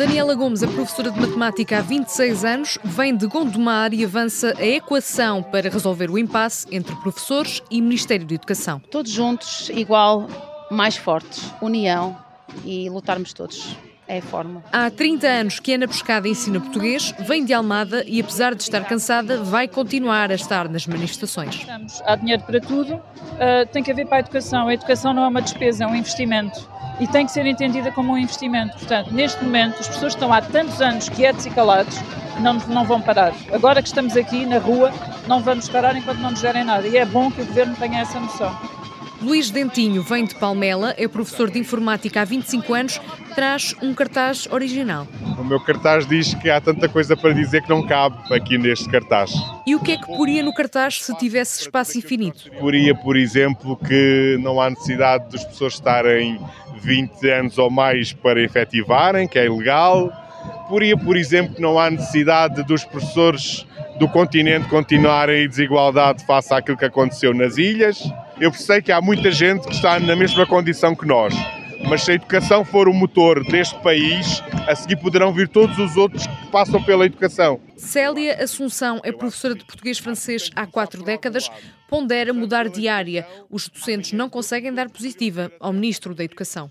Daniela Gomes é professora de matemática há 26 anos, vem de Gondomar e avança a equação para resolver o impasse entre professores e Ministério da Educação. Todos juntos, igual, mais fortes, união e lutarmos todos é a fórmula. Há 30 anos que Ana Pescada ensina português, vem de Almada e, apesar de estar cansada, vai continuar a estar nas manifestações. Há dinheiro para tudo, uh, tem que haver para a educação. A educação não é uma despesa, é um investimento. E tem que ser entendida como um investimento. Portanto, neste momento, as pessoas estão há tantos anos quietos e calados, não, não vão parar. Agora que estamos aqui na rua, não vamos parar enquanto não nos derem nada. E é bom que o governo tenha essa noção. Luís Dentinho vem de Palmela, é professor de informática há 25 anos, traz um cartaz original. O meu cartaz diz que há tanta coisa para dizer que não cabe aqui neste cartaz. E o que é que poria no cartaz se tivesse espaço infinito? Poria, por exemplo, que não há necessidade dos professores estarem 20 anos ou mais para efetivarem, que é ilegal. Poria, por exemplo, que não há necessidade dos professores do continente continuarem em desigualdade face àquilo que aconteceu nas ilhas. Eu sei que há muita gente que está na mesma condição que nós, mas se a educação for o motor deste país, a seguir poderão vir todos os outros que passam pela educação. Célia Assunção é professora de português-francês há quatro décadas, pondera mudar de área. Os docentes não conseguem dar positiva ao Ministro da Educação.